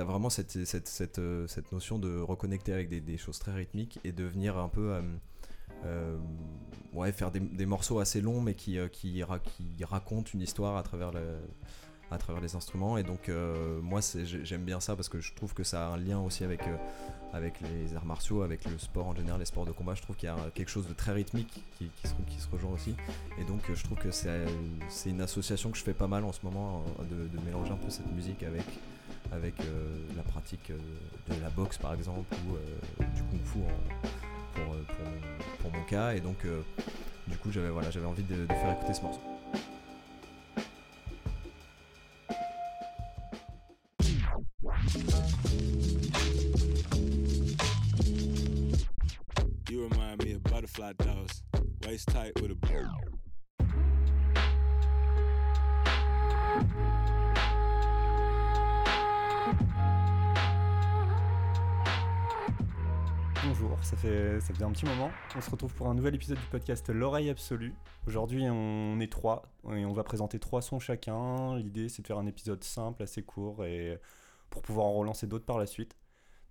as vraiment cette, cette, cette, euh, cette notion de reconnecter avec des, des choses très rythmiques et de venir un peu. euh, euh, ouais, faire des, des morceaux assez longs mais qui, qui, ra- qui racontent une histoire à travers, le, à travers les instruments. Et donc, moi, j'aime bien ça parce que je trouve que ça a un lien aussi avec, avec les arts martiaux, avec le sport en général, les sports de combat. Je trouve qu'il y a quelque chose de très rythmique qui, qui se, qui se rejoint aussi. Et donc, je trouve que c'est une association que je fais pas mal en ce moment, de mélanger un peu cette musique avec, avec euh, la pratique euh, de la boxe, par exemple, ou euh, du kung-fu en- pour, mon, cas. Et donc, du coup, j'avais voilà, envie de, faire écouter ce morceau. Butterfly waist tight with a. ça fait, ça fait un petit moment. On se retrouve pour un nouvel épisode du podcast L'oreille absolue. Aujourd'hui, on est trois et on va présenter trois sons chacun. L'idée, c'est de faire un épisode simple, assez court et pour pouvoir en relancer d'autres par la suite.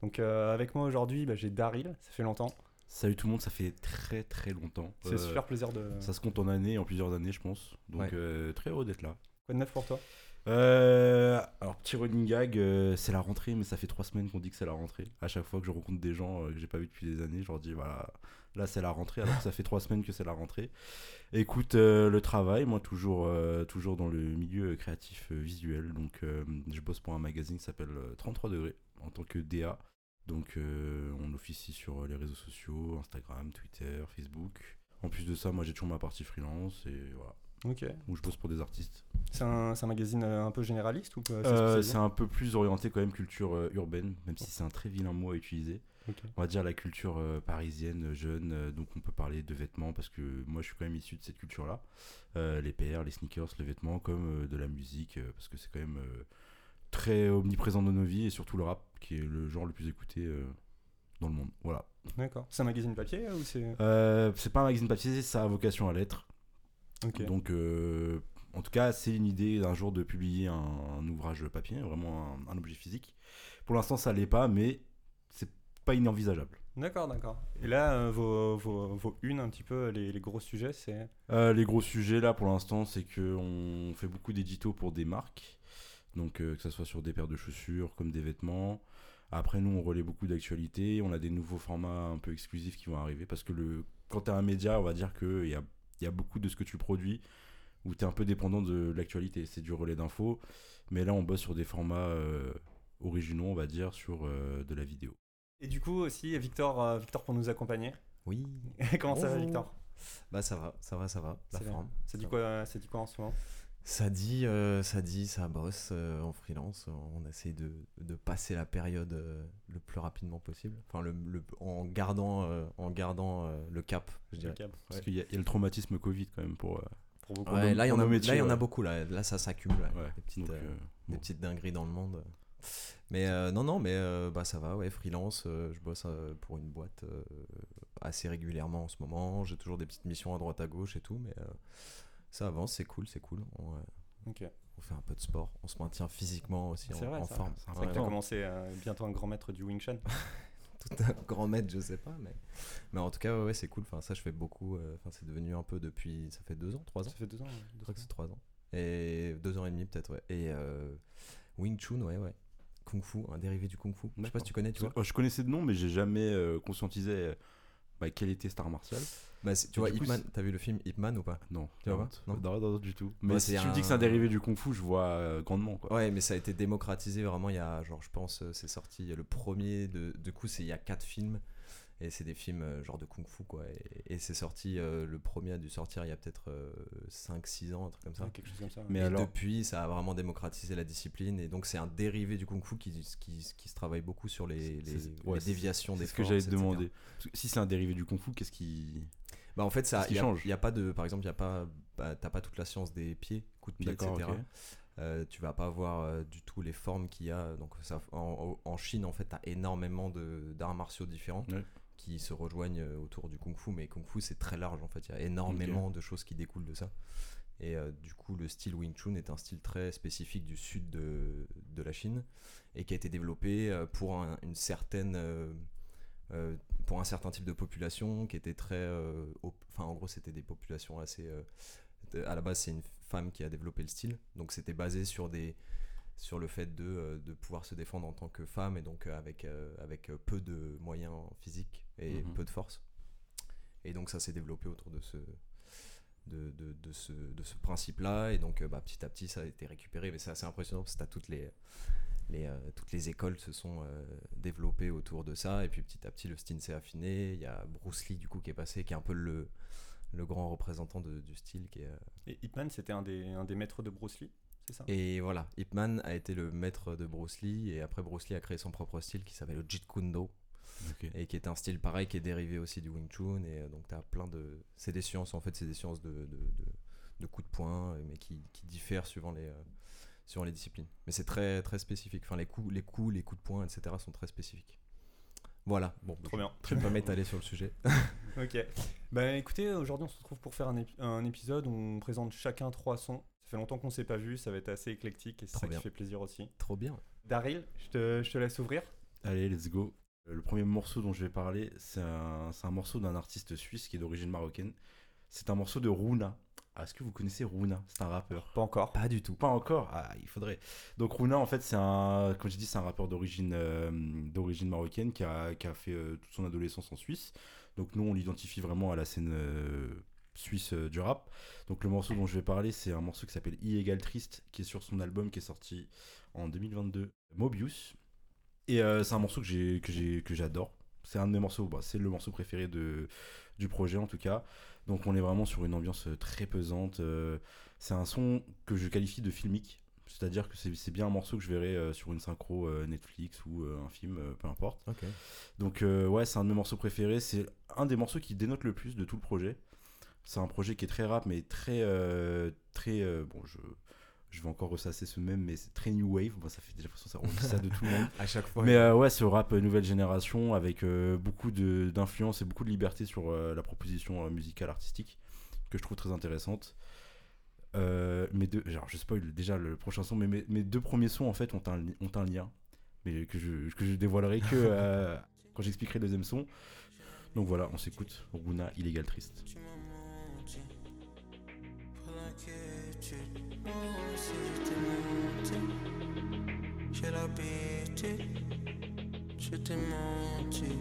Donc, euh, avec moi aujourd'hui, bah, j'ai Daryl, ça fait longtemps. Salut tout le monde, ça fait très très longtemps. C'est Euh, super plaisir de. Ça se compte en années, en plusieurs années, je pense. Donc Ouais. euh, très heureux d'être là. Quoi de neuf pour toi? Euh, alors petit running gag, euh, c'est la rentrée, mais ça fait trois semaines qu'on dit que c'est la rentrée. À chaque fois que je rencontre des gens euh, que j'ai pas vu depuis des années, je leur dis voilà, là c'est la rentrée, alors ça fait trois semaines que c'est la rentrée. Écoute, le travail, moi toujours, toujours dans le milieu créatif visuel, donc je bosse pour un magazine qui s'appelle euh, 33 degrés en tant que DA. Donc on officie sur les réseaux sociaux, Instagram, Twitter, Facebook. En plus de ça, moi j'ai toujours ma partie freelance et voilà, Ok. où je bosse pour des artistes. C'est un, magazine euh, un peu généraliste ou Euh, c'est un peu plus orienté quand même culture euh, urbaine, même si c'est un très vilain mot à utiliser. On va dire la culture euh, parisienne, jeune, euh, donc on peut parler de vêtements parce que moi je suis quand même issu de cette culture-là. Euh, les PR, les sneakers, les vêtements, comme de la musique, parce que c'est quand même très omniprésent dans nos vies et surtout le rap qui est le genre le plus écouté dans le monde. Voilà. D'accord. C'est un magazine papier ou c'est. C'est pas un magazine papier, ça a vocation à l'être. Donc, euh, en tout cas, c'est une idée d'un jour de publier un, un ouvrage papier, vraiment un, un objet physique. Pour l'instant, ça l'est pas, mais c'est pas inenvisageable. D'accord, d'accord. Et là, euh, vos, vos, vos unes, un petit peu, les, les gros sujets, c'est. Euh, les gros sujets là, pour l'instant, c'est que on fait beaucoup d'éditos pour des marques, donc euh, que ce soit sur des paires de chaussures comme des vêtements. Après, nous, on relaie beaucoup d'actualités. On a des nouveaux formats un peu exclusifs qui vont arriver parce que le, quand tu as un média, on va dire qu'il y a, il y a beaucoup de ce que tu produis où tu es un peu dépendant de l'actualité. C'est du relais d'infos. Mais là, on bosse sur des formats euh, originaux, on va dire, sur euh, de la vidéo. Et du coup, aussi, Victor, euh, Victor pour nous accompagner. Oui. Comment ça va. Victor? Bah ça va, ça va, ça va. La forme. Ça dit Ça quoi, euh, ça dit quoi en ce moment? Ça dit, euh, ça dit, ça bosse euh, en freelance. On essaie de, de passer la période euh, le plus rapidement possible. Enfin, le, le- en gardant, euh, en gardant euh, le cap, je dirais. Parce qu'il y, a- il y a le traumatisme Covid quand même pour. Pour beaucoup. Ouais, nos- là, il y en a, là, il y en a beaucoup. Là, là ça s'accumule. Des, petites, Donc, euh, euh, des bon. petites dingueries dans le monde. Mais euh, non, non, mais euh, bah, ça va, ouais, freelance. euh, je bosse euh, pour une boîte euh, assez régulièrement en ce moment. J'ai toujours des petites missions à droite à gauche et tout, mais euh, ça avance, c'est cool, c'est cool. On, euh, on fait un peu de sport, on se maintient physiquement aussi C'est en, vrai, en ça. forme. C'est vrai que tu as commencé euh, bientôt un grand maître du Wing Chun. tout un grand maître, je sais pas, mais, mais en tout cas, ouais, ouais, c'est cool. Enfin, ça, je fais beaucoup. euh, Enfin, c'est devenu un peu depuis. Ça fait deux ans, trois ans. Ça fait deux ans. ouais, deux Je crois que c'est trois ans. Et deux ans et demi, peut-être, ouais. Et euh, Wing Chun, ouais, ouais. Kung Fu, un dérivé du Kung Fu. Je sais pas si tu connais, tu vois. Oh, Je connaissais de nom, mais j'ai jamais euh, conscientisé euh, bah, quel était Star Martial. Bah, tu Et vois, Ip Man, t'as vu le film Ip Man ou pas? Non, Tu vois non, pas? Non non, non, du tout. Mais Ouais, si tu me dis que c'est un- dérivé du Kung Fu, je vois euh, grandement. Quoi. Ouais, mais ça a été démocratisé vraiment il y a, genre, je pense, euh, c'est sorti le premier de. Du coup, c'est il y a quatre films. Et c'est des films euh, genre de kung fu, quoi. Et, et c'est sorti, euh, le premier a dû sortir il y a peut-être 5-6 ans, un truc comme ça. Ouais, quelque chose comme ça. ouais. Mais et alors- depuis, ça a vraiment démocratisé la discipline. Et donc, c'est un dérivé du kung fu qui, qui, qui se travaille beaucoup sur les, les, C'est- ouais, les c'est- déviations C'est des ce que j'allais te demander. Parce que si c'est un dérivé du Kung Fu, qu'est-ce qui. Bah, en fait, ça, il y a, change il y a pas de. Par exemple, il y a pas. bah, t'as pas toute la science des pieds, coups de pied, etc. ok. Euh, tu vas pas avoir euh, du tout les formes qu'il y a. Donc ça, en, en Chine, en fait, tu as énormément de- d'arts martiaux différents Ouais. Qui se rejoignent euh, autour du kung fu. Mais kung fu, c'est très large, en fait. Il y a énormément de choses qui découlent de ça. Et euh, du coup, le style Wing Chun est un style très spécifique du sud de, de la Chine et qui a été développé euh, pour un- une certaine, euh, pour un certain type de population qui était très, enfin en gros, c'était des populations assez. à la base, c'est une femme qui a développé le style, donc c'était basé sur des sur le fait de, de pouvoir se défendre en tant que femme et donc avec, avec peu de moyens physiques et Mhm. peu de force. Et donc ça s'est développé autour de ce, de, de, de ce, de ce principe-là. Et donc euh, bah, petit à petit ça a été récupéré. Mais c'est assez impressionnant parce que toutes les, les, euh, toutes les écoles se sont euh, développées autour de ça. Et puis petit à petit le style s'est affiné. Il y a Bruce Lee du coup qui est passé, qui est un peu le, le grand représentant de- du style. Qui est, euh, Et Ip Man, c'était un des, un des maîtres de Bruce Lee, c'est ça? Et voilà, Ip Man a été le maître de Bruce Lee. Et après Bruce Lee a créé son propre style qui s'appelle le Jeet Kune Do. Et qui est un style pareil qui est dérivé aussi du Wing Chun et euh, donc tu as plein de c'est des sciences en fait c'est des sciences de, de, de- de coups de poing euh, mais qui, qui diffèrent suivant les euh, suivant les disciplines mais c'est très très spécifique enfin les coups les coups les coups de poing etc sont très spécifiques voilà bon Trop bien. je vais pas m'étaler sur le sujet Ok. Bah écoutez, aujourd'hui on se retrouve pour faire un, un épisode où on présente chacun trois sons. Ça fait longtemps qu'on s'est pas vu, ça va être assez éclectique et c'est ça bien. qui fait plaisir aussi. trop bien Daryl, je te, je te laisse ouvrir. Allez, let's go. Euh, Le premier morceau dont je vais parler, c'est un, morceau d'un artiste suisse qui est d'origine marocaine. C'est un morceau de Runa. Ah, Est-ce que vous connaissez Runa? C'est un rappeur. Pas encore. pas du tout Pas encore? Ah, il faudrait. Donc Runa, en fait, c'est un, comme j'ai dit, c'est un rappeur d'origine euh, d'origine marocaine qui a, qui a fait euh, toute son adolescence en Suisse. Donc nous, on l'identifie vraiment à la scène euh, suisse du rap. Donc le morceau dont je vais parler, c'est un morceau qui s'appelle I égale triste, qui est sur son album qui est sorti en 2022, Mobius. Et euh, c'est un morceau que j'ai que j'ai que j'adore. C'est un de mes morceaux, bah, c'est le morceau préféré de du projet en tout cas. Donc on est vraiment sur une ambiance euh, très pesante. euh, c'est un son que je qualifie de filmique. C'est-à-dire que c'est bien un morceau que je verrais euh, sur une synchro euh, Netflix ou euh, un film, peu importe. Donc ouais, c'est un de mes morceaux préférés. C'est un des morceaux qui dénote le plus de tout le projet. C'est un projet qui est très rap, mais très... très bon, je, je vais encore ressasser ce même, mais c'est très new wave. Bon, ça fait déjà l'impression que ça, on dit ça de tout le monde. à chaque fois Mais euh, ouais, ce rap euh, nouvelle génération avec euh, beaucoup de- d'influence et beaucoup de liberté sur euh, la proposition euh, musicale artistique que je trouve très intéressante. Euh, mes deux, genre je spoil déjà le prochain son, mais mes, mes deux premiers sons en fait ont un, ont un lien, mais que je, que je dévoilerai que euh, quand j'expliquerai le deuxième son. Donc voilà, on s'écoute. Runa, illégal triste. Moi aussi je t'ai menti. J'ai l'habitude. Je t'ai menti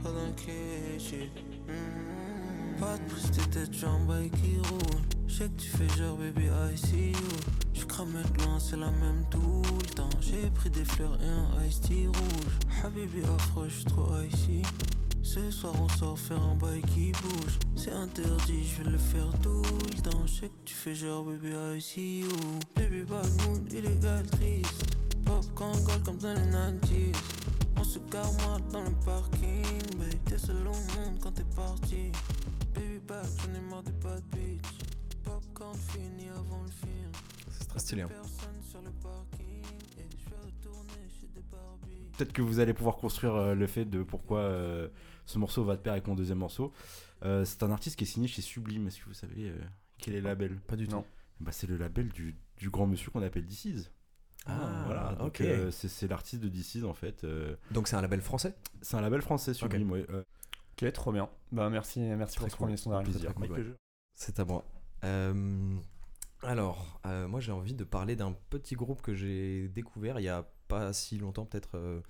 pour l'inquiétude. Hmm. Pas de prise de tête, jambes qui roule. Je sais que tu fais genre baby I see you. Je cramé de c'est la même tout le temps. J'ai pris des fleurs et un iced tea rouge. Habibi affreux, je suis trop icy. Ce soir on sort faire un bail qui bouge. C'est interdit, je vais le faire tout le temps Je sais que tu fais genre baby I see you Baby bad mood, illégal triste. Pop gold comme dans les 90s On se garde moi dans le parking Baby t'es seul au monde quand t'es parti. Baby back, j'en ai marre des bad bitch Popcorn fini avant le film. C'est très stylé hein. Personne sur le parking. Et je vais retourner chez des Peut-être que vous allez pouvoir construire euh, le fait de pourquoi euh, ce morceau va de pair avec mon deuxième morceau. Euh, c'est un artiste qui est signé chez Sublime. Est-ce que vous savez euh, quel est le label? pas du tout bah, C'est le label du, du grand monsieur qu'on appelle DC's. ah voilà, donc ok euh, c'est c'est l'artiste de DC's en fait. euh, donc c'est un label français? C'est un label français, Sublime, ouais. euh, Ok, trop bien. Bah merci, merci pour ce premier son c'est à moi. Euh, alors, euh, moi j'ai envie de parler d'un petit groupe que j'ai découvert il y a pas si longtemps, peut-être euh,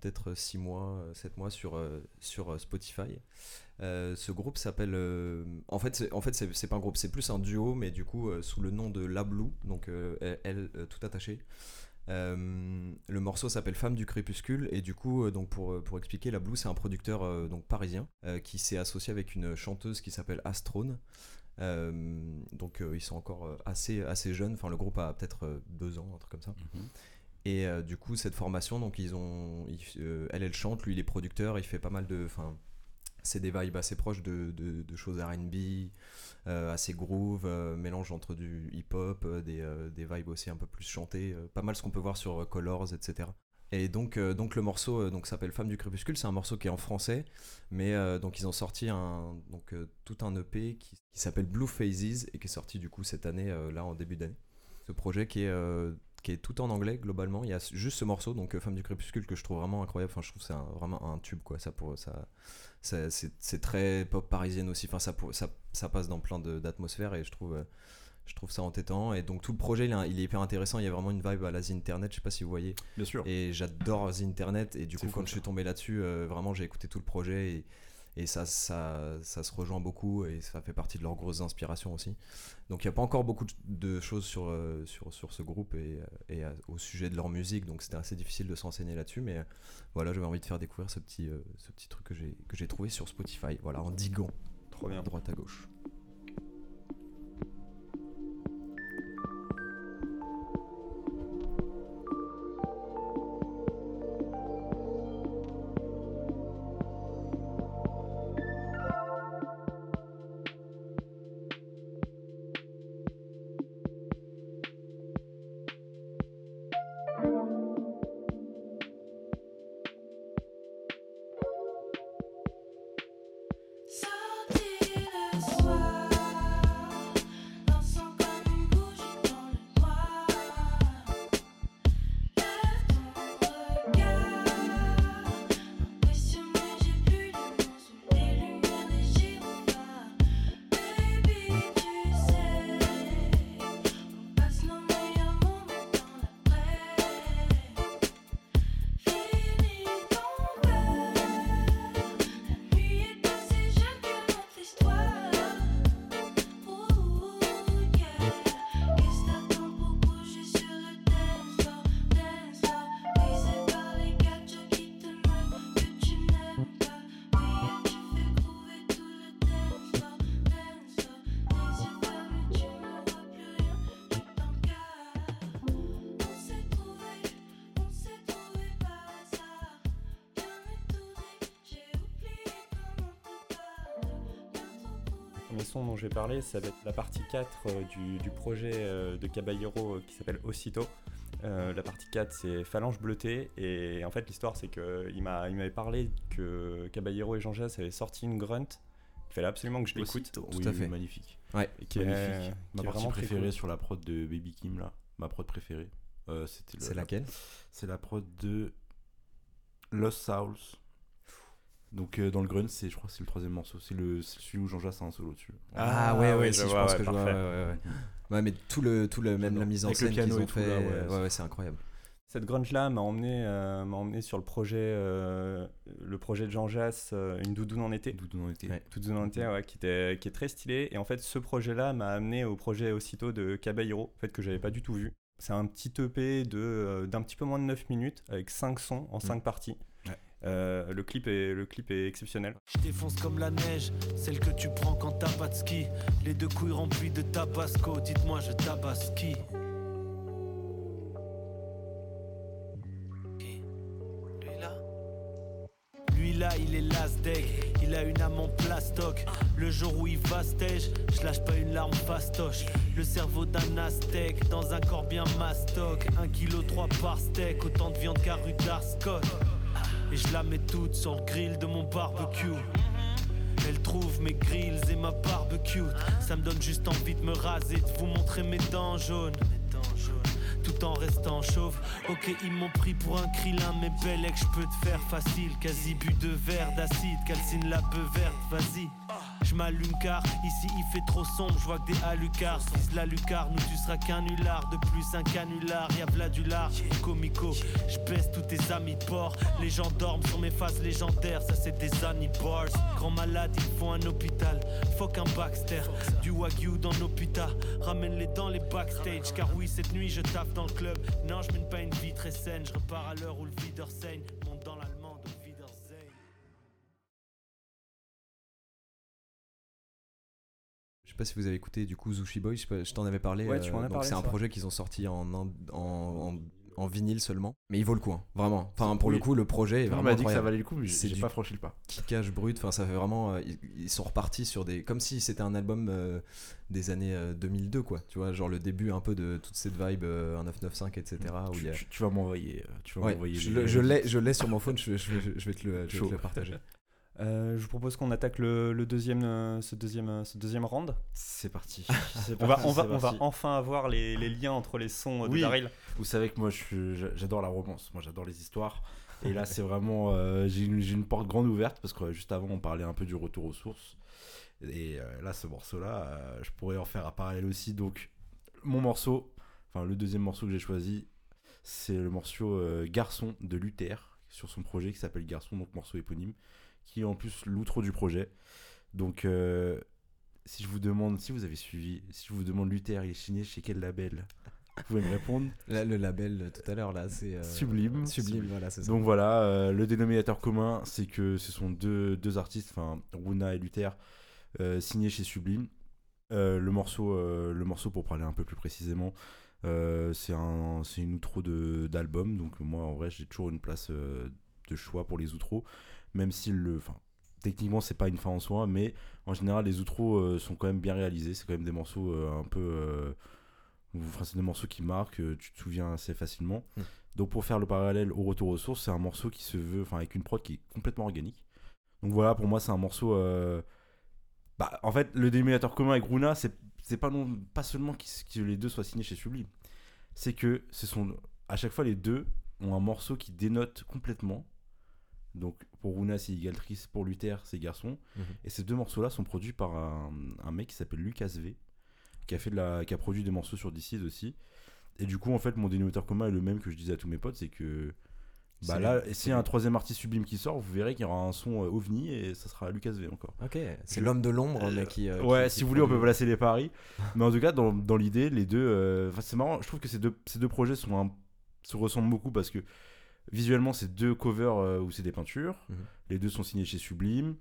peut-être 6 mois, 7 mois sur, euh, sur euh, Spotify. Euh, ce groupe s'appelle. euh, en fait, c'est en fait, c'est pas un groupe, c'est plus un duo, mais du coup euh, sous le nom de La Blue, donc euh, elle euh, tout attaché. Euh, le morceau s'appelle Femme du crépuscule et du coup euh, donc pour, euh, pour expliquer la Blue c'est un producteur euh, donc parisien euh, qui s'est associé avec une chanteuse qui s'appelle Astrone euh, donc euh, ils sont encore euh, assez, assez jeunes, enfin le groupe a peut-être euh, deux ans, un truc comme ça. Mhm. Et euh, du coup cette formation, donc ils ont, euh, elle elle chante, lui il est producteur, il fait pas mal de, enfin c'est des vibes assez proches de, de, choses R&B, euh, assez groove, euh, mélange entre du hip-hop, des, des vibes aussi un peu plus chantées, pas mal ce qu'on peut voir sur Colors, etc. Et donc, donc le morceau donc s'appelle Femme du crépuscule. C'est un morceau qui est en français, mais donc ils ont sorti un donc tout un EP qui, qui s'appelle Blue Phases et qui est sorti du coup cette année là en début d'année. Ce projet qui est qui est tout en anglais globalement. Il y a juste ce morceau donc euh, Femme du crépuscule que je trouve vraiment incroyable. Enfin, je trouve que c'est vraiment un tube quoi. Ça pour ça, ça- c'est très pop parisienne aussi. Enfin, ça pour- ça ça passe dans plein d'atmosphères et je trouve euh, je trouve ça entêtant et donc tout le projet il est, il est hyper intéressant il y a vraiment une vibe à la The Internet je sais pas si vous voyez Bien sûr. et j'adore The Internet et du coup quand je suis tombé là-dessus euh, vraiment j'ai écouté tout le projet et, et ça, ça, ça se rejoint beaucoup et ça fait partie de leurs grosses inspirations aussi. Donc il n'y a pas encore beaucoup de- choses sur, euh, sur, sur ce groupe et, euh, et euh, au sujet de leur musique. Donc c'était assez difficile de s'enseigner là-dessus mais voilà j'avais envie de faire découvrir ce petit, ce petit truc que j'ai trouvé sur Spotify. Voilà en diguant. Trop bien. droite à gauche premier son dont je vais parler, ça va être la partie 4 euh, du, du projet euh, de Caballero euh, qui s'appelle Aussitôt. Euh, la partie 4, c'est Phalange bleutée. Et en fait, l'histoire, c'est qu'il m'a- il m'avait parlé que Caballero et Jean Jass avaient sorti une grunt. Il fallait absolument que je l'écoute. Tout à fait. magnifique. Et qui est, magnifique. qui Ma est partie préférée cool. sur la prod de Baby Kim là, ma prod préférée. euh, c'était c'est laquelle? C'est la prod de Lost Souls. Donc euh, dans le Grunt, c'est je crois que c'est le troisième morceau, c'est le celui où Jean Jacques a un solo dessus. Ah, ouais, ouais, ouais, je si, je, vois, pense ouais, que je vois. Ouais, parfait. ouais, ouais. Ouais, mais tout le, tout le même la mise en Avec scène piano qu'ils et ont tout, fait, là, ouais, ouais, c'est- ouais, c'est incroyable. Cette grunge-là m'a emmené, euh, m'a emmené sur le projet, euh, le projet de Jean Jass, euh, Une doudoune en été. On était. Ouais. Toute zone entière, ouais, qui, était, qui est très stylé. Et en fait, ce projet-là m'a amené au projet aussitôt de Caballero, en fait, que j'avais pas du tout vu. C'est un petit EP de, euh, d'un petit peu moins de 9 minutes, avec 5 sons en 5 parties. Euh, le, clip est, le clip est exceptionnel. Je défonce comme la neige, celle que tu prends quand t'as pas de ski. Les deux couilles remplies de tabasco, dites-moi je tabasse qui? Qui? Lui là? Lui là, il est last deck, il a une âme en plastoc. Le jour où il va stage, je lâche pas une larme fastoche. Le cerveau d'un aztèque dans un corps bien mastoc. Un kilo trois par steak, autant de viande qu'à rue d'Arscott. Et je la mets toute sur le grill de mon barbecue. Elle trouve mes grills et ma barbecue. Ça me donne juste envie de me raser, de vous montrer mes dents jaunes. Tout en restant chauve. Ok, ils m'ont pris pour un krillin, mais bellec, je peux te faire facile. Quasi bu de verre d'acide, calcine la peu verte, vas-y. Je m'allume car ici il fait trop sombre, je vois que des alucards. Vise la lucarne où tu seras qu'un nulard. De plus un canular, y'a v'là du lard. Comico, je baisse tous tes amis porcs. Les gens dorment sur mes faces légendaires, ça c'est des annie bars. Grand malade, il faut un hôpital. Fuck un Baxter, du wagyu dans putas. Ramène-les dans les backstage, car oui, cette nuit je taffe dans le club. Non, je mène pas une vie très saine, je repars à l'heure où le videur saigne. Monte dans l'allemande au Wiedersehen. Je sais pas si vous avez écouté du coup Zushi Boy, je, t'en avais parlé. Ouais, tu m'en as donc parlé, c'est un ça. projet qu'ils ont sorti en, Inde- en, en- en vinyle seulement, mais il vaut le coup, hein, vraiment. Enfin, pour Oui. le coup, le projet est On vraiment m'a dit que ça valait le coup, mais j'ai pas franchi le pas. Kickage brut, enfin ça fait vraiment, euh, ils, ils sont repartis sur des, comme si c'était un album euh, des années euh, 2002 quoi, tu vois, genre le début un peu de toute cette vibe euh, 1995 etc. Où Tu, a... tu- tu vas m'envoyer. euh, Tu vas Ouais, m'envoyer. je, l'ai, je l'ai sur mon phone, je, je- je- je vais te le, je vais te le partager. Euh, je vous propose qu'on attaque le, le deuxième, euh, ce, deuxième, euh, ce deuxième round. C'est parti. On va, parti, on va, c'est on va parti. enfin avoir les, les liens entre les sons euh, de Oui. Daryl. Vous savez que moi, j'adore la romance. Moi, j'adore les histoires. Et là, c'est vraiment. j'ai une, porte grande ouverte parce que juste avant, on parlait un peu du retour aux sources. Et là, ce morceau-là, je pourrais en faire un parallèle aussi. Donc, mon morceau, enfin, le deuxième morceau que j'ai choisi, c'est le morceau Garçon de Luther sur son projet qui s'appelle Garçon, donc morceau éponyme, qui est en plus l'outro du projet. Donc, euh, si je vous demande, si vous avez suivi, si je vous demande Luther, il est signé chez quel label? Vous pouvez me répondre Là, le label tout à l'heure là, c'est euh, Sublime. Sublime, voilà, c'est ça. Donc voilà, euh, le dénominateur commun, c'est que ce sont deux, deux artistes, enfin Runa et Luther, signés chez Sublime. Le, morceau, le morceau, pour parler un peu plus précisément, c'est un, une outro d'album. Donc moi, en vrai, j'ai toujours une place de choix pour les outros, même si le, enfin, techniquement, c'est pas une fin en soi, mais en général, les outros euh, sont quand même bien réalisés. C'est quand même des morceaux euh, un peu, euh, enfin, c'est des morceaux qui marquent. tu te souviens assez facilement. Mm. Donc pour faire le parallèle au retour aux sources, c'est un morceau qui se veut, enfin avec une prod qui est complètement organique. Donc voilà, pour moi c'est un morceau. Bah, en fait, le dénominateur commun avec Runa, c'est c'est pas non pas seulement que les deux soient signés chez Sublime, c'est que ce sont à chaque fois les deux ont un morceau qui dénote complètement. Donc pour Runa c'est Igaltrice, pour Luther c'est Garçon. Mhm. Et ces deux morceaux-là sont produits par un, un mec qui s'appelle Lucas V, qui a fait de la, qui a produit des morceaux sur DC's aussi. Et du coup, en fait, mon dénominateur commun est le même que je disais à tous mes potes, c'est que bah là, a un troisième artiste sublime qui sort, vous verrez qu'il y aura un son euh, ovni et ça sera Lucas V encore. Ok, c'est l'homme de l'ombre Euh, mais qui. euh, ouais, qui- si qui vous voulez, on peut placer les paris. Mais en tout cas, dans, dans l'idée, les deux. euh, c'est marrant, je trouve que ces deux, ces deux projets sont un- se ressemblent beaucoup parce que visuellement, c'est deux covers euh, où c'est des peintures. Mhm. Les deux sont signés chez Sublime.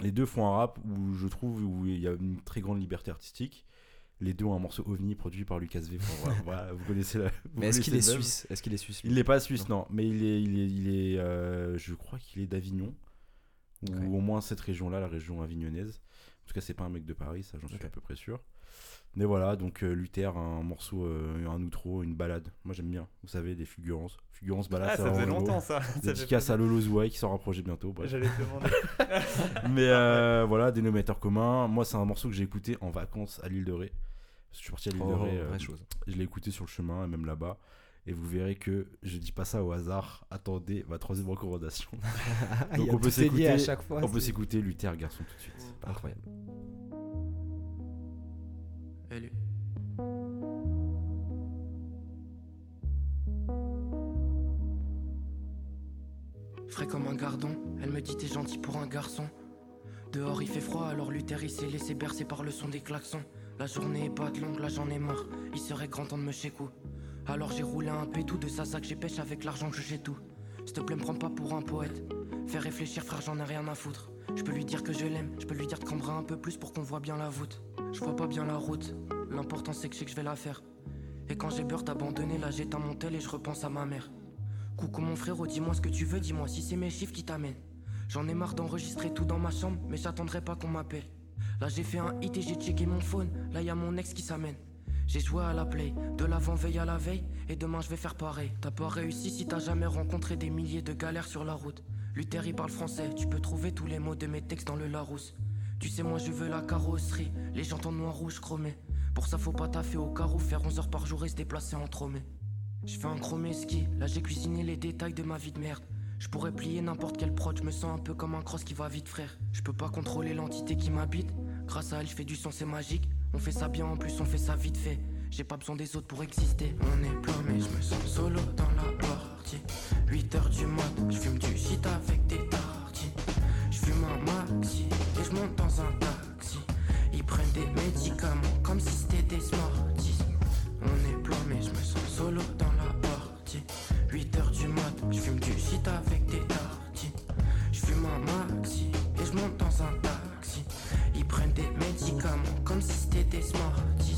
Les deux font un rap où je trouve où il y a une très grande liberté artistique. Les deux ont un morceau ovni produit par Lucas V. Enfin, voilà, voilà, vous connaissez la. vous Mais est-ce qu'il est suisse Est-ce qu'il est suisse Il n'est pas suisse, non. Mais il est, il est, il est euh, je crois qu'il est d'Avignon. Ou au moins cette région-là, la région avignonnaise. En tout cas, c'est pas un mec de Paris, ça j'en suis à peu près sûr. Mais voilà, donc euh, Luther, un morceau, euh, un outro, une balade. Moi j'aime bien, vous savez, des fulgurances. Fulgurance, balade, Ah, c'est ça faisait longtemps ça. Ça fait Dédicace à Lolo Zouai qui sort un projet bientôt. J'allais te demander. Mais euh, voilà, dénominateur commun. Moi, c'est un morceau que j'ai écouté en vacances à l'île de Ré. Je suis parti à l'île Oh, de Ré. euh, vraie chose. je l'ai écouté sur le chemin et même là-bas. Et vous verrez que je dis pas ça au hasard. Attendez ma troisième recommandation. Ah, Donc il y a on peut à s'écouter- chaque fois. On peut c'est s'écouter Luther Garçon tout de suite. Incroyable. Élu. Frais comme un gardon, elle me dit t'es gentil pour un garçon. Dehors il fait froid, alors Luther il s'est laissé bercer par le son des klaxons. La journée est pas de longue, là j'en ai marre. Il serait grand temps de me chécou. Alors j'ai roulé un pétou de sa sac, j'ai pêche avec l'argent que j'ai tout. S'il te plaît, me prends pas pour un poète. Fais réfléchir, frère, j'en ai rien à foutre. Je peux lui dire que je l'aime, je peux lui dire de cambrer un peu plus pour qu'on voit bien la voûte. Je vois pas bien la route, l'important c'est que je sais que je vais la faire. Et quand j'ai peur d'abandonner, là j'éteins mon tel et je repense à ma mère. Coucou mon frérot, dis-moi ce que tu veux, dis-moi si c'est mes chiffres qui t'amènent. J'en ai marre d'enregistrer tout dans ma chambre, mais j'attendrai pas qu'on m'appelle. Là j'ai fait un hit et j'ai checké mon phone, là y mon ex qui s'amène. J'ai joué à la play, de l'avant-veille à la veille, et demain je vais faire pareil. T'as pas réussi si t'as jamais rencontré des milliers de galères sur la route. Luther il parle français, tu peux trouver tous les mots de mes textes dans le Larousse. Tu sais, moi je veux la carrosserie, les jantes en noir rouge chromé. Pour ça, faut pas taffer au carreau, faire 11 heures par jour et se déplacer en tromé. Je fais un chromé ski, là j'ai cuisiné les détails de ma vie de merde. Je pourrais plier n'importe quel prod, je me sens un peu comme un cross qui va vite, frère. Je peux pas contrôler l'entité qui m'habite. Grâce à elle, je fais du son, c'est magique. On fait ça bien, en plus on fait ça vite fait. J'ai pas besoin des autres pour exister. On est mais je me sens solo dans la partie. 8 heures du mat, je fume du shit avec des tartines. Fume un maxi et je monte dans un taxi. Ils prennent des médicaments comme si c'était des smarties. On est plein, mais je me sens solo dans la partie. 8 heures du mat, je fume du shit avec des tartines. Je fume un maxi et je monte dans un taxi. Ils prennent des médicaments comme si c'était des smarties.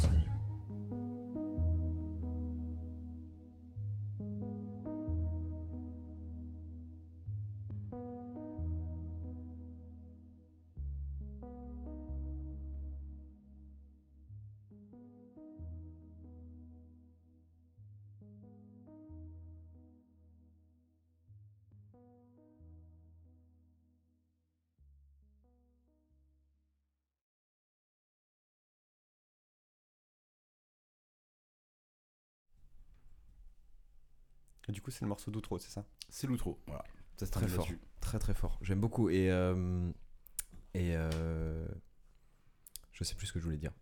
Et du coup, c'est le morceau d'outro, c'est ça C'est l'outro. Voilà. Ça se Très fort. Très très fort. J'aime beaucoup. Et. euh, et. euh, je sais plus ce que je voulais dire.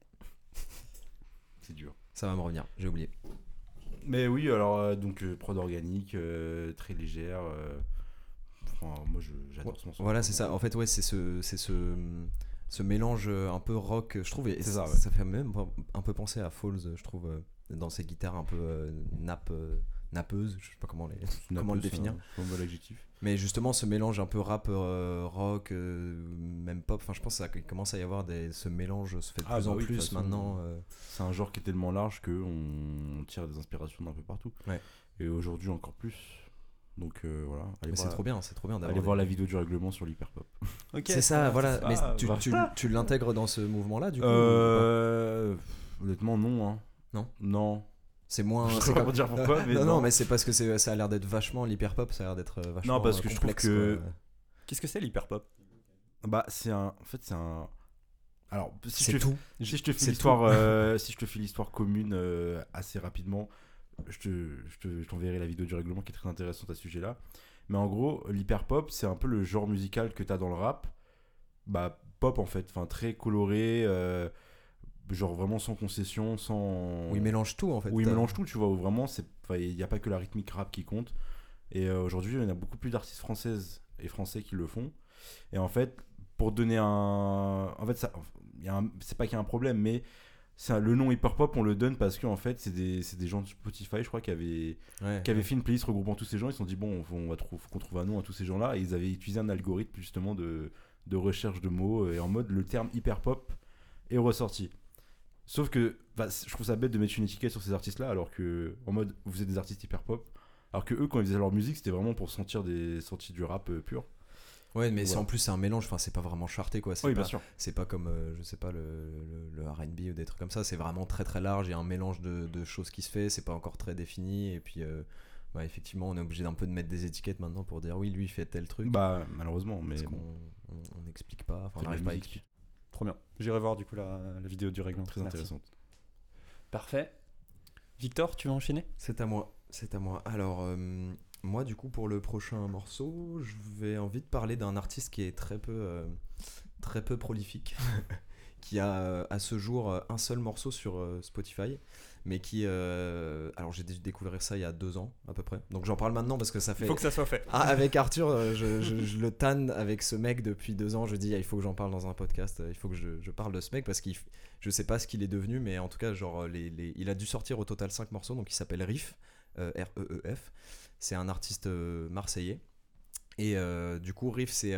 C'est dur. Ça va me revenir. J'ai oublié. Mais oui, alors, euh, donc, prod organique, très légère. enfin, moi, j'adore ce morceau. Voilà, c'est ça. En fait, ouais, c'est ce, c'est ce, ce mélange un peu rock, je trouve. Et C'est ça, ça, ouais. fait même un peu penser à Falls, je trouve, dans ces guitares un peu nappe, euh, nappeuse. Je sais pas comment les. Comment le définir C'est un bon adjectif. Mais justement, ce mélange un peu rap, euh, rock, euh, même pop. Enfin, je pense que ça commence à y avoir des, ce mélange se fait de Ah, plus bah en oui, toute plus façon. maintenant. euh, C'est un genre qui est tellement large que on tire des inspirations d'un peu partout. Ouais. Et aujourd'hui encore plus. Donc euh, voilà. Allez mais c'est trop bien, c'est trop bien d'avoir. allez des- voir la vidéo du règlement sur l'hyperpop. Ok. C'est ça, voilà. c'est Mais tu, bah. tu, tu l'intègres dans ce mouvement-là, du coup ou Euh, honnêtement non. Hein. Non? Non. C'est moins. Je sais pas pour dire pourquoi, mais non, non, non. mais c'est parce que c'est- ça a l'air d'être vachement l'hyperpop, ça a l'air d'être euh, vachement. Non, parce euh, que je trouve que-. Qu'est-ce que c'est l'hyperpop? Bah c'est un. En fait c'est un. Alors si je te tout. Si je te C'est fais l'histoire, euh, si je te fais l'histoire commune euh, assez rapidement, je te, je te- je t'enverrai la vidéo du règlement qui est très intéressante à ce sujet-là. Mais en gros, l'hyperpop, c'est un peu le genre musical que t'as dans le rap, bah pop en fait, enfin très coloré, euh, genre vraiment sans concession, sans. Où il mélange tout en fait. Où il mélange tout, tu vois, où vraiment il n'y a pas que la rythmique rap qui compte. Et euh, aujourd'hui, il y en a beaucoup plus d'artistes françaises et français qui le font. Et en fait, pour donner un, en fait, ça, c'est pas qu'il y a un problème, mais un- le nom hyperpop, on le donne parce que en fait, c'est des, des gens de Spotify, je crois, qui avaient, Ouais. qui avaient fait une playlist regroupant tous ces gens. Ils se sont dit bon, on va trouver, qu'on trouve un nom à tous ces gens-là, et ils avaient utilisé un algorithme justement de, de recherche de mots et en mode le terme hyperpop est ressorti. Sauf que bah, je trouve ça bête de mettre une étiquette sur ces artistes-là, alors que en mode vous êtes des artistes hyperpop, alors que eux quand ils faisaient leur musique, c'était vraiment pour sentir des sentir du rap euh, pur. Ouais, mais c'est en plus c'est un mélange. Enfin, c'est pas vraiment charté quoi. C'est Oui, pas, bien sûr. c'est pas comme euh, je sais pas le, le, le R&B ou des trucs comme ça. C'est vraiment très très large. Il y a un mélange de, de choses qui se fait. C'est pas encore très défini. Et puis, euh, bah, effectivement, on est obligé d'un peu de mettre des étiquettes maintenant pour dire oui, lui il fait tel truc. Bah malheureusement, mais parce bon, qu'on on- n'explique pas. Enfin, on n'arrive pas à expliquer. Trop bien. J'irai voir du coup la, la vidéo du règlement. très Merci. intéressante. Parfait. Victor, tu veux enchaîner? C'est à moi, c'est à moi. Alors, euh, moi, du coup, pour le prochain morceau, je vais envie de parler d'un artiste qui est très peu, euh, très peu prolifique, qui a euh, à ce jour euh, un seul morceau sur euh, Spotify, mais qui, euh, alors j'ai dû découvrir ça il y a deux ans à peu près. Donc j'en parle maintenant parce que ça fait. Il faut que ça soit fait. Ah, avec Arthur, je, je- je le tanne avec ce mec depuis deux ans. Je dis, ah, il faut que j'en parle dans un podcast. Il faut que je, je parle de ce mec parce qu'il, je sais pas ce qu'il est devenu, mais en tout cas, genre, les, les- il a dû sortir au total 5 morceaux. Donc, il s'appelle Riff, euh, R-E-E-F. C'est un artiste marseillais. Et euh, du coup, Riff, c'est.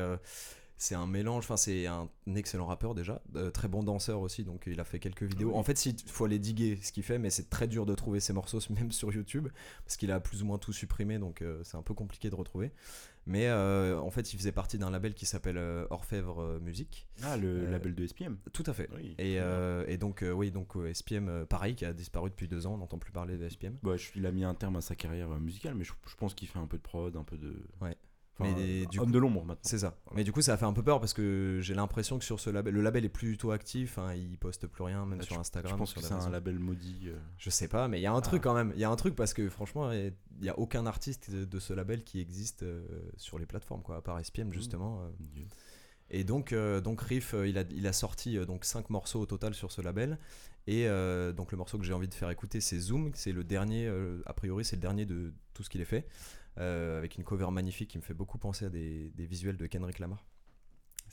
C'est un mélange, enfin c'est un excellent rappeur déjà, euh, très bon danseur aussi, donc il a fait quelques vidéos. En fait, il faut aller diguer ce qu'il fait, mais c'est très dur de trouver ses morceaux, même sur YouTube, parce qu'il a plus ou moins tout supprimé, donc euh, c'est un peu compliqué de retrouver. Mais euh, en fait, il faisait partie d'un label qui s'appelle Orfèvre Musique. Ah le label de SPM. Tout à fait. Oui. Et, et donc, oui, donc SPM, pareil, qui a disparu depuis deux ans, on n'entend plus parler de SPM. Bah, il a mis un terme à sa carrière musicale, mais je, je pense qu'il fait un peu de prod, un peu de. Ouais. Enfin, Mais du homme coup- de l'ombre maintenant. C'est ça. Mais du coup, ça a fait un peu peur parce que j'ai l'impression que sur ce label, le label est plutôt actif, hein, il poste plus rien, même Bah, sur Instagram. Je pense que c'est un label maudit. euh. Je sais pas, mais il y a un truc Ah. quand même. Il y a un truc parce que franchement, il n'y a aucun artiste de, de ce label qui existe euh, sur les plateformes, quoi, à part SPM Mmh. justement. euh. Et donc, euh, donc Riff, il, a, il a sorti donc 5 morceaux au total sur ce label. Et donc le morceau que j'ai envie de faire écouter, c'est Zoom. C'est le dernier, a priori, c'est le dernier de tout ce qu'il ait fait. Euh, avec une cover magnifique qui me fait beaucoup penser à des, des visuels de Kendrick Lamar.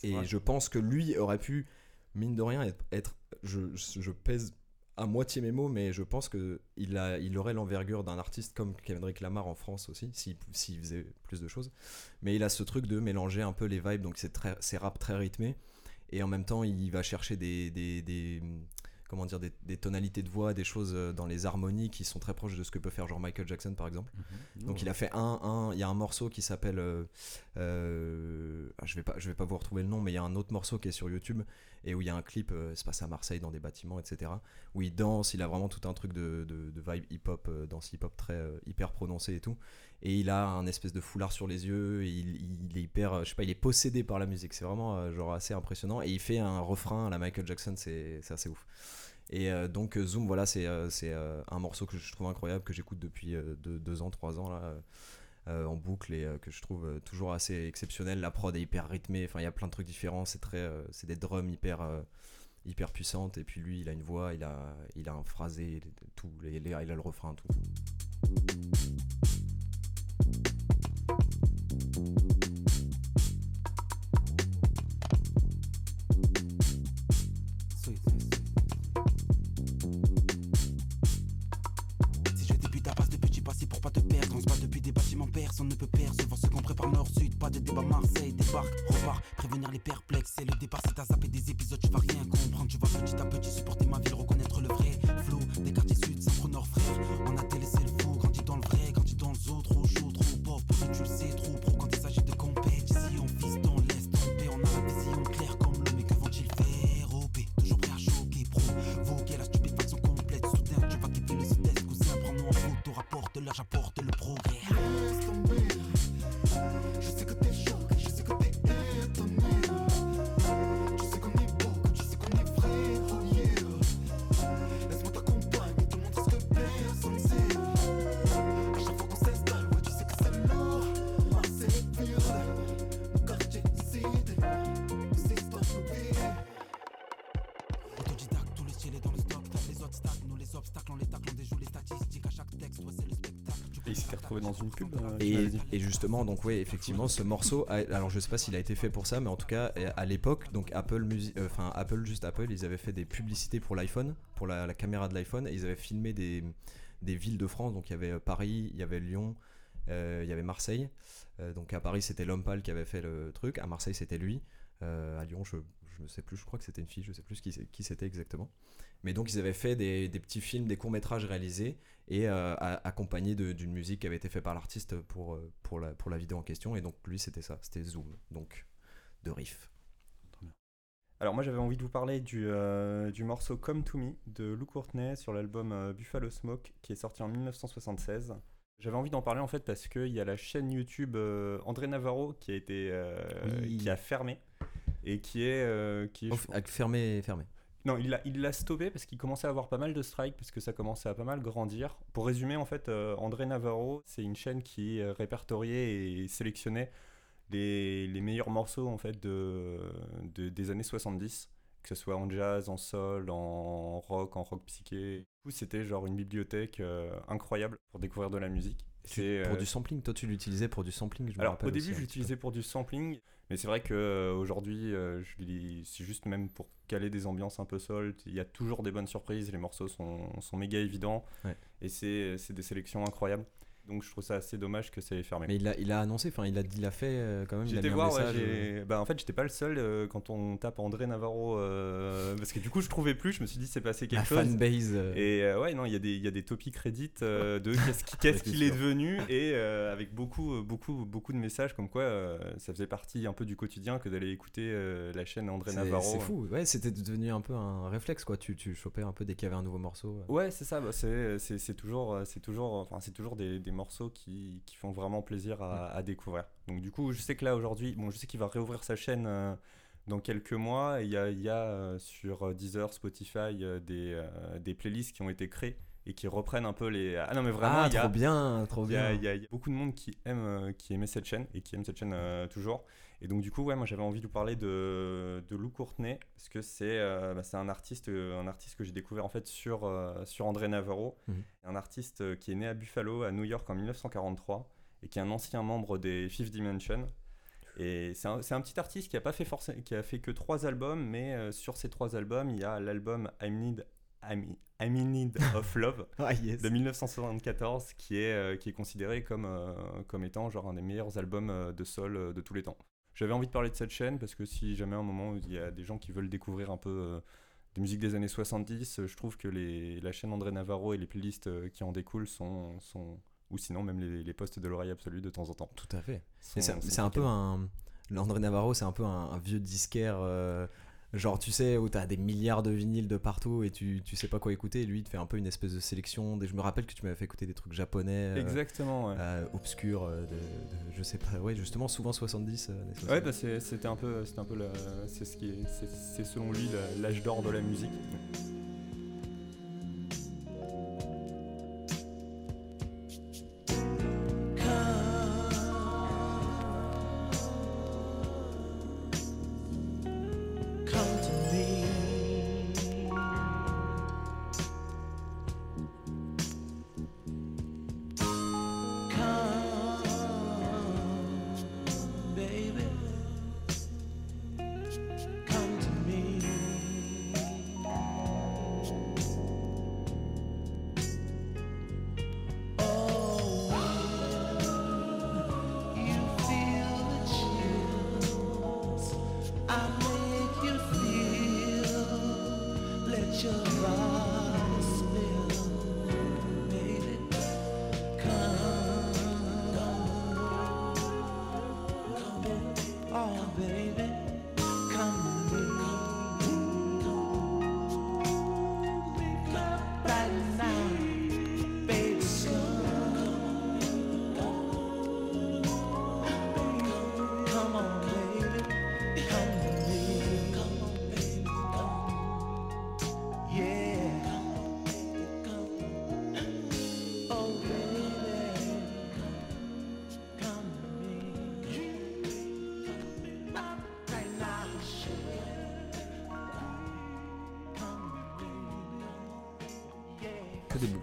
Et vrai. je pense que lui aurait pu, mine de rien, être. être- je, pèse à moitié mes mots, mais je pense que il, aurait l'envergure d'un artiste comme Kendrick Lamar en France aussi, s'il s'il faisait plus de choses. Mais il a ce truc de mélanger un peu les vibes, donc c'est rap très rythmé. Et en même temps, il va chercher des, des, des- comment dire, des, des tonalités de voix, des choses euh, dans les harmonies qui sont très proches de ce que peut faire genre Michael Jackson par exemple. Donc il a fait un, un il y a un morceau qui s'appelle, euh, euh, ah, je vais pas, je vais pas vous retrouver le nom, mais il y a un autre morceau qui est sur YouTube et où il y a un clip, euh, c'est passé à Marseille dans des bâtiments, etc. Où il danse, il a vraiment tout un truc de, de, vibe hip-hop, euh, danse hip-hop très euh, hyper prononcé et tout. Et il a un espèce de foulard sur les yeux, et il, est hyper, euh, je sais pas, il est possédé par la musique. C'est vraiment euh, genre assez impressionnant et il fait un refrain à la Michael Jackson, c'est assez ouf. Et donc Zoom, voilà, c'est un morceau que je trouve incroyable, que j'écoute depuis deux, deux ans, trois ans là, en boucle et euh, que je trouve euh, toujours assez exceptionnel. La prod est hyper rythmée, enfin il y a plein de trucs différents, c'est très, euh, c'est des drums hyper, euh, hyper puissantes. Et puis lui, il a une voix, il a, il a un phrasé, tout, les, les- il a le refrain, tout. Les perplexes. C'est le départ, si t'as zappé des épisodes, tu vas rien comprendre. Tu vas petit à petit supporter justement, donc ouais, effectivement, ce morceau, alors je sais pas s'il a été fait pour ça, mais en tout cas, à l'époque, donc Apple euh, enfin Apple, juste Apple, ils avaient fait des publicités pour l'iPhone, pour la, caméra de l'iPhone, et ils avaient filmé des, villes de France, donc il y avait euh, Paris, il y avait Lyon, euh, il y avait Marseille. Euh, donc à Paris, c'était l'homme pâle qui avait fait le truc, à Marseille, c'était lui. Euh, à Lyon, je, je ne sais plus, je crois que c'était une fille, je sais plus qui c'était exactement. Mais donc ils avaient fait des, des petits films, des courts-métrages réalisés et euh, a- accompagné de- d'une musique qui avait été faite par l'artiste pour, euh, pour, la, pour la vidéo en question. Et donc lui, c'était ça, c'était Zoom, donc de riff. Alors moi j'avais envie de vous parler du, euh, du morceau Come to Me de Lou Courtney sur l'album euh, Buffalo Smoke qui est sorti en 1976. J'avais envie d'en parler en fait parce qu'il y a la chaîne YouTube euh, André Navarro qui a été Oui. qui a fermé et qui est, qui est Oh, fermé, fermé. Non, il l'a il stoppé parce qu'il commençait à avoir pas mal de strikes, parce que ça commençait à pas mal grandir. Pour résumer, en fait, euh, André Navarro, c'est une chaîne qui euh, répertoriait et sélectionnait les, les meilleurs morceaux en fait de, de- des années 70, que ce soit en jazz, en soul, en rock, en rock psyché. Du c'était genre une bibliothèque euh, incroyable pour découvrir de la musique. Tu- pour euh, du sampling, toi tu l'utilisais pour du sampling, je me alors au début, l'utilisais pour du sampling, mais c'est vrai que euh, aujourd'hui, euh, c'est juste même pour caler des ambiances un peu soul. Il y a toujours des bonnes surprises, les morceaux sont, sont méga évidents, Ouais. et c'est des sélections incroyables. Donc je trouve ça assez dommage que ça ait fermé. Mais il a, il a annoncé, enfin il a, il a fait euh, quand même. J'étais voir, ouais, euh, bah, en fait j'étais pas le seul euh, quand on tape André Navarro, parce que du coup je trouvais plus, je me suis dit c'est passé quelque la chose. fanbase. Et ouais, non, il y, a des- il y a des topics Reddit de qu'est-ce qu'il est devenu et avec beaucoup, beaucoup, beaucoup de messages comme quoi ça faisait partie un peu du quotidien que d'aller écouter la chaîne André Navarro. C'est fou, ouais, c'était devenu un peu un réflexe quoi. Tu, tu chopais un peu dès qu'il y avait un nouveau morceau. Ouais, c'est ça, bah, c'est toujours, c'est toujours, enfin, c'est toujours des, des morceaux qui, qui font vraiment plaisir à, à découvrir. Donc du coup, je sais que là aujourd'hui, bon, je sais qu'il va réouvrir sa chaîne euh, dans quelques mois. Il y a, y a euh, sur Deezer, Spotify euh, des, euh, des playlists qui ont été créées et qui reprennent un peu les. Ah non, mais vraiment, ah, il y a, trop bien, trop bien. il y a- il y a beaucoup de monde qui aime, euh, qui aimait cette chaîne et qui aime cette chaîne euh, toujours. Et donc du coup, ouais, moi j'avais envie de vous parler de, de Lou Courtney parce que c'est euh, bah, un artiste, euh, un artiste que j'ai découvert en fait sur, euh, sur André Navarro, Mhm. un artiste euh, qui est né à Buffalo, à New York en 1943 et qui est un ancien membre des Fifth Dimension. Et c'est un, un petit artiste qui a pas fait qui a fait que trois albums, mais euh, sur ces trois albums, il y a l'album I'm Need, I'm, I'm in Need of Love Ah, yes. de 1974 qui est, qui est considéré comme, comme étant genre un des meilleurs albums de euh, de tous les temps. J'avais envie de parler de cette chaîne parce que si jamais à un moment il y a des gens qui veulent découvrir un peu euh, des musiques des années 70, euh, je trouve que les, la chaîne André Navarro et les playlists euh, qui en découlent sont, sont ou sinon même les, les posts de l'oreille absolue de temps en temps. Tout à fait. c'est un peu un. L'André Navarro, c'est un peu un, un vieux disquaire. euh, genre, tu sais, où t'as des milliards de vinyles de partout et tu, tu sais pas quoi écouter. Et lui, il te fait un peu une espèce de sélection. Des, je me rappelle que tu m'avais fait écouter des trucs japonais. euh, Exactement, ouais. euh, obscurs, euh, de, de- je sais pas, ouais, justement, souvent 70. euh, années 60. Ouais, bah c'est- c'était un peu, c'était un peu, la- c'est ce qui, est- c'est c'est selon lui l'âge d'or de la musique.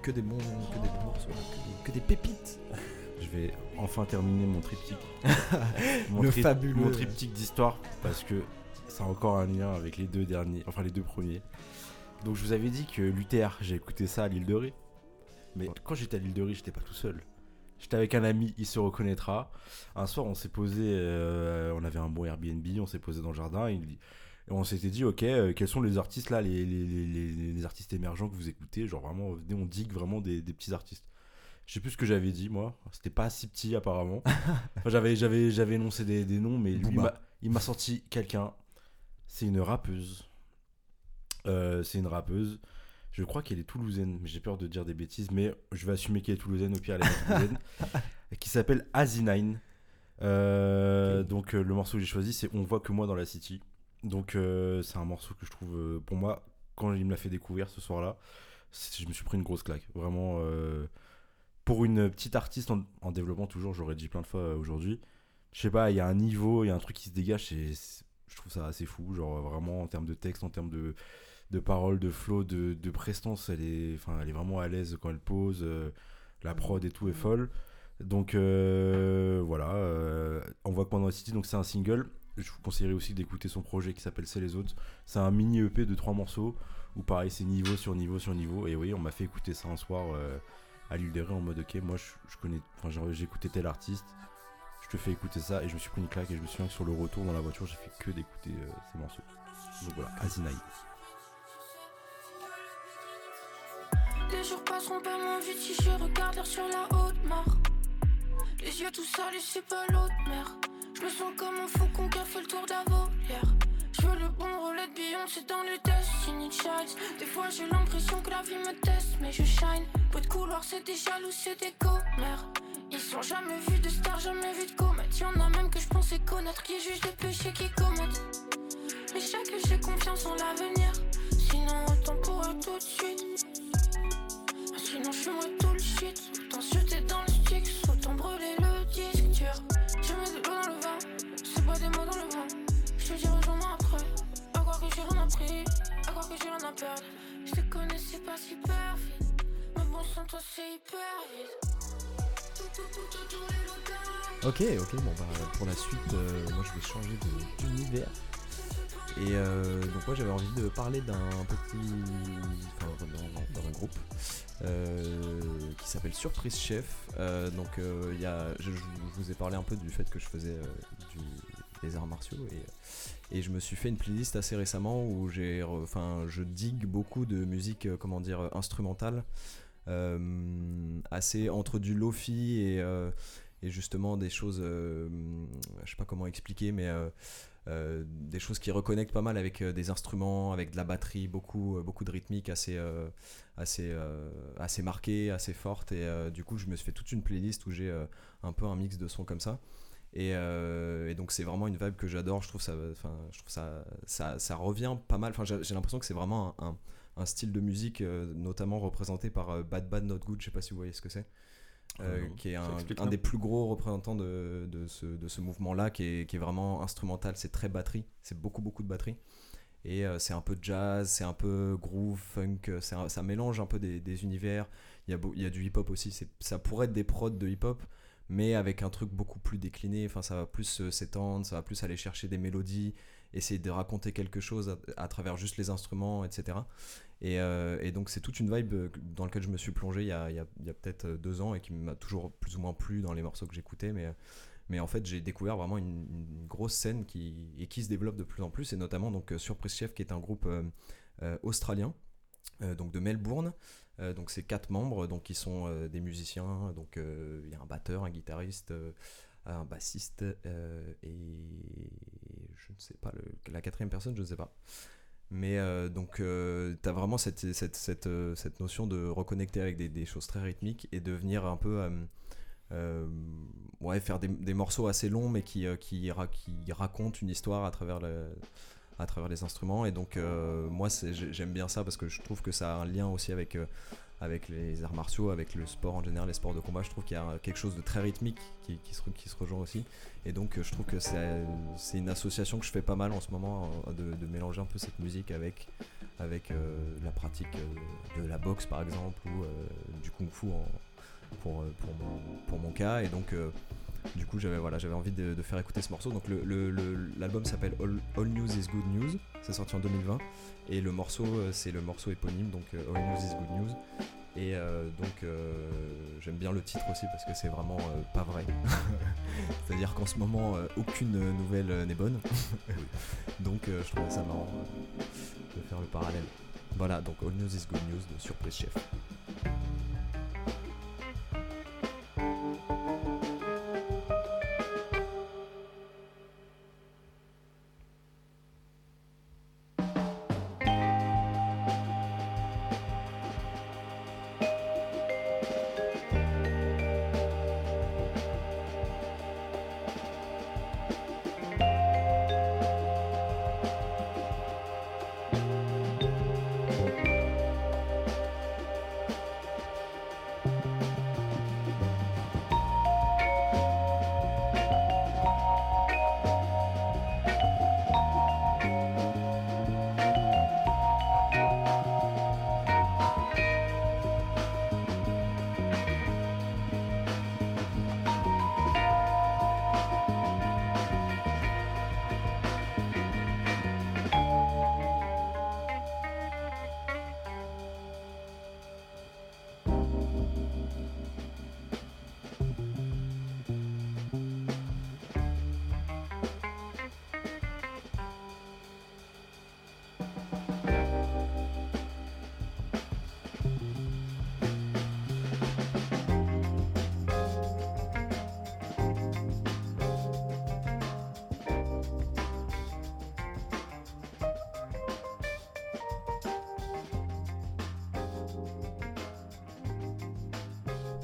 Que des, bons- que des bons, morceaux, que des, que des pépites. Je vais enfin terminer mon triptyque. mon Le tri- fabuleux. Mon triptyque d'histoire parce que ça a encore un lien avec les deux derniers, enfin les deux premiers. Donc je vous avais dit que l'UTR, j'ai écouté ça à l'île de Ré. Mais quand j'étais à l'île de Ré, j'étais pas tout seul. J'étais avec un ami, il se reconnaîtra. Un soir, on s'est posé, euh, on avait un bon Airbnb, on s'est posé dans le jardin. Il, et on s'était dit, ok, euh, quels sont les artistes là, les, les, les- artistes émergents que vous écoutez? Genre vraiment, venez, on digue vraiment des, des petits artistes. Je sais plus ce que j'avais dit, moi. C'était pas si petit, apparemment. Enfin, j'avais, j'avais, j'avais énoncé des, des noms, mais lui, il m'a- sorti quelqu'un. C'est une rappeuse. Euh, c'est une rappeuse. Je crois qu'elle est toulousaine, mais j'ai peur de dire des bêtises, mais je vais assumer qu'elle est toulousaine, au pire elle est toulousaine. qui s'appelle Asinine. Euh, Donc euh, le morceau que j'ai choisi, c'est On voit que moi dans la city. Donc euh, c'est un morceau que je trouve, euh, pour moi, quand il me l'a fait découvrir ce soir-là, je me suis pris une grosse claque. Vraiment, euh, pour une petite artiste en, en développement, toujours, j'aurais dit plein de fois aujourd'hui. Je sais pas, il y a un niveau, il y a un truc qui se dégage, et je trouve ça assez fou. Genre vraiment en termes de texte, en termes de, de paroles, de flow, de, de prestance, elle est, enfin, elle est vraiment à l'aise quand elle pose. la prod et tout est folle. Donc voilà, on voit que pendant City, donc c'est un single. Je vous conseillerais aussi d'écouter son projet qui s'appelle C'est les autres. C'est un mini EP de trois morceaux où pareil c'est niveau sur niveau sur niveau. Et oui, on m'a fait écouter ça un soir euh, à l'île des en mode ok, moi je, connais, enfin j'ai- écouté tel artiste, je te fais écouter ça et je me suis pris une claque et je me souviens que sur le retour dans la voiture j'ai fait que d'écouter euh, ces morceaux. Donc voilà, Azinaï. Les jours passeront pas moins vite si je regarde sur la haute. Les yeux tout salés, c'est pas l'autre mer. Je me sens comme un faucon qui a fait le tour de la volière. Je veux le bon relais de Beyoncé dans le Destiny Child. Des fois j'ai l'impression que la vie me teste, mais je shine. Peu de couloir, c'est des jaloux, c'est des commères. Ils sont jamais vus de stars, jamais vus de comètes. Y'en a même que je pensais connaître qui jugent les péchés qu'ils commettent. Mais chaque j'ai confiance en l'avenir. Sinon, autant pour eux tout de suite. Sinon je fumerai tout le shit Ok, ok, bon bah pour la suite, euh, moi je vais changer d'univers. Et euh, donc moi j'avais envie de parler d'un petit, enfin dans, dans- dans un groupe euh, qui s'appelle Surprise Chef. Euh, donc il y a, je, vous ai parlé un peu du fait que je faisais du- des arts martiaux et, et je me suis fait une playlist assez récemment où j'ai, enfin je digue beaucoup de musique, euh, comment dire, instrumentale, euh, assez entre du lofi et euh, et justement des choses, euh, je sais pas comment expliquer, mais des choses qui reconnectent pas mal avec des instruments, avec de la batterie, beaucoup, beaucoup de rythmique assez, assez, assez marquée, assez forte. Et du coup, je me suis fait toute une playlist où j'ai un peu un mix de sons comme ça. Et, euh, et donc c'est vraiment une vibe que j'adore. Je trouve ça, enfin, je trouve ça, ça, ça revient pas mal. Enfin, j'ai l'impression que c'est vraiment un, un- un style de musique, euh, notamment représenté par euh, Bad Bad Not Good. Je sais pas si vous voyez ce que c'est. Qui est un, des plus gros représentants de, de ce, de ce mouvement-là, qui est, qui est vraiment instrumental. C'est très batterie, c'est beaucoup, beaucoup de batterie. Et c'est un peu jazz, c'est un peu groove, funk, ça mélange un peu des, des univers. Il y a, il y a du hip-hop aussi, ça pourrait être des prods de hip-hop, mais avec un truc beaucoup plus décliné. Enfin, ça va plus euh, s'étendre, ça va plus aller chercher des mélodies, essayer de raconter quelque chose à, travers juste les instruments, etc. Et, euh, et donc c'est toute une vibe euh, dans laquelle je me suis plongé il y a, peut-être deux ans et qui m'a toujours plus ou moins plu dans les morceaux que j'écoutais. Mais, en fait j'ai découvert vraiment une, grosse scène qui, et qui se développe de plus en plus, et notamment donc, Surprise Chef qui est un groupe australien, donc de Melbourne. Euh, donc c'est quatre membres donc qui sont euh, des musiciens. Donc euh, il y a un batteur, un guitariste, un bassiste et je ne sais pas la quatrième personne, je ne sais pas. Mais donc, tu as vraiment cette, cette, cette, cette notion de reconnecter avec des, des choses très rythmiques et de venir un peu ouais, faire des, des morceaux assez longs, mais qui, qui, qui racontent une histoire à travers, le, à travers les instruments. Et donc, euh, moi, j'aime bien ça parce que je trouve que ça a un lien aussi avec, euh, avec les arts martiaux, avec le sport en général, les sports de combat. Je trouve qu'il y a quelque chose de très rythmique qui, se, qui se rejoint aussi. Et donc, euh, je trouve que c'est une association que je fais pas mal en ce moment, de, mélanger un peu cette musique avec, avec la pratique de la boxe, par exemple, ou du kung-fu en- pour, pour, mon, pour mon cas. Et donc, du coup, j'avais voilà, j'avais envie de, de faire écouter ce morceau. Donc, l'album le, le, l'album s'appelle All, All News is Good News. C'est sorti en 2020. Et le morceau, euh, c'est le morceau éponyme, donc euh, All News is Good News. Et euh, donc, euh, j'aime bien le titre aussi parce que c'est vraiment euh, pas vrai. C'est-à-dire qu'en ce moment, aucune nouvelle n'est bonne. donc, je trouvais ça marrant de faire le parallèle. Voilà, donc All News is Good News de Surprise Chef.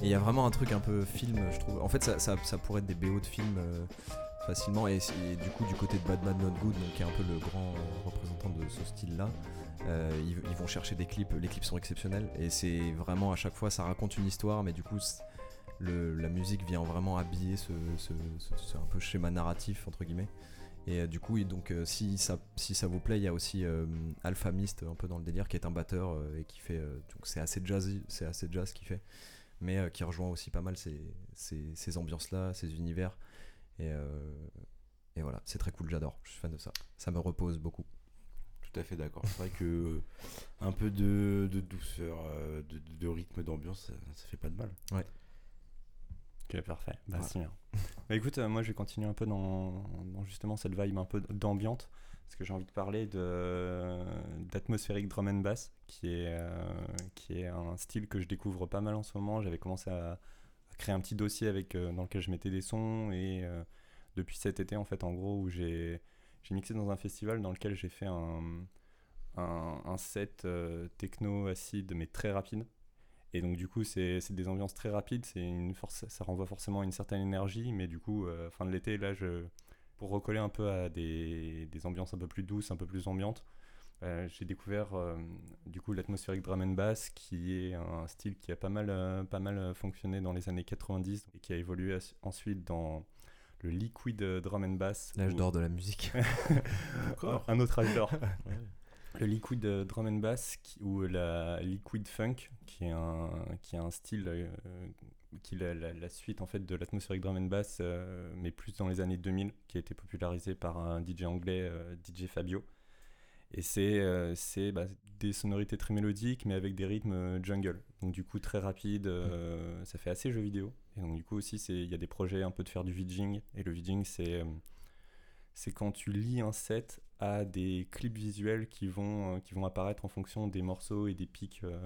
Et il y a vraiment un truc un peu film, je trouve. En fait, ça, ça, pourrait être des BO de films euh, facilement. Et, du coup, du côté de Bad Not Good, donc, qui est un peu le grand euh, représentant de ce style-là, euh, ils, vont chercher des clips. Les clips sont exceptionnels. Et c'est vraiment à chaque fois, ça raconte une histoire, mais du coup, le, la musique vient vraiment habiller ce, un peu schéma narratif, entre guillemets. Et du coup, et donc, si, ça, si ça vous plaît, il y a aussi Alpha Mist, un peu dans le délire, qui est un batteur et qui fait. donc, c'est assez jazzy, c'est assez jazz ce qu'il fait mais euh, qui rejoint aussi pas mal ces, ces, ces ambiances-là, ces univers. Et, euh, et voilà, c'est très cool, j'adore, je suis fan de ça. Ça me repose beaucoup. Tout à fait d'accord. C'est vrai que euh, un peu de, de douceur, de, de- de rythme, d'ambiance, ça, ça fait pas de mal. Ok, parfait. Bah, Ouais. c'est bien. Bah, écoute, euh, moi je vais continuer un peu dans, dans justement cette vibe un peu d'ambiante, parce que j'ai envie de parler d'atmosphérique drum and bass, qui est, euh, qui est un style que je découvre pas mal en ce moment. J'avais commencé à, créer un petit dossier avec, euh, dans lequel je mettais des sons, et euh, depuis cet été, en fait, en gros, où j'ai mixé dans un festival dans lequel j'ai fait un, un, set euh, techno acide, mais très rapide. Et donc du coup, c'est des ambiances très rapides, une force, ça renvoie forcément une certaine énergie, mais du coup, fin de l'été, là, je, pour recoller un peu à des, des ambiances un peu plus douces, un peu plus ambiantes, euh, j'ai découvert euh, du coup l'atmosphérique drum and bass, qui est un style qui a pas mal, euh, pas mal fonctionné dans les années 90 et qui a évolué ensuite dans le liquid drum and bass. L'âge où- d'or de la musique. Un autre âge d'or. Le liquid drum and bass qui- ou la liquid funk qui est un, qui est un style qui est la, la- la suite en fait de l'atmosphérique drum and bass euh, mais plus dans les années 2000 qui a été popularisé par un DJ anglais euh, DJ Fabio et c'est euh, bah, des sonorités très mélodiques mais avec des rythmes euh, jungle donc du coup très rapide euh, ça fait assez jeu vidéo et donc du coup aussi il y a des projets un peu de faire du vidging et le vidging c'est c'est quand tu lis un set à des clips visuels qui vont, qui vont apparaître en fonction des morceaux et des pics. euh.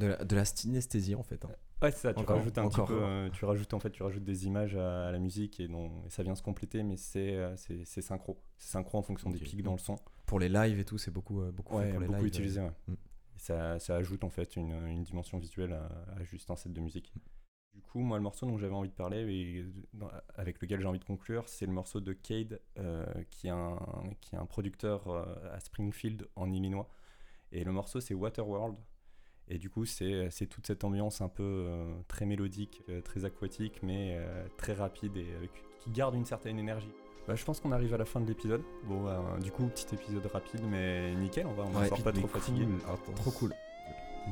De la, de la synesthésie en fait. hein. Ouais, c'est ça, tu Encore, rajoutes un encore. petit peu, euh, tu rajoutes en fait, tu rajoutes des images à, à la musique et, et ça vient se compléter, mais c'est euh, c'est c'est synchro. C'est synchro en fonction des pics dans le son. Pour les lives et tout, c'est beaucoup, euh, beaucoup fait Ouais, pour les beaucoup lives. utilisé, ouais. Mm. Et ça, ça ajoute en fait une, une dimension visuelle à, à juste un set de musique. Du coup, moi, le morceau dont j'avais envie de parler et dans- avec lequel j'ai envie de conclure, c'est le morceau de Cade, euh, qui, est un, qui est un producteur euh, à Springfield, en Illinois. Et le morceau, c'est Waterworld. Et du coup, c'est c'est toute cette ambiance un peu euh, très mélodique, euh, très aquatique, mais euh, très rapide et avec- qui garde une certaine énergie. Bah, je pense qu'on arrive à la fin de l'épisode. Bon, bah, du coup, petit épisode rapide, mais nickel, on va, on sort pas trop fatigué. cool. Trop cool.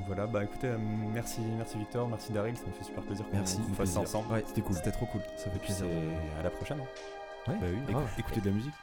Voilà, bah écoutez, euh, merci, merci Victor, merci Daryl, ça me fait super plaisir qu'on Merci, qu'on fasse ça ensemble. Ouais, c'était cool. C'était trop cool. Ça fait Et plaisir. c'est à la prochaine. Ouais, Bah oui, écoutez de la musique.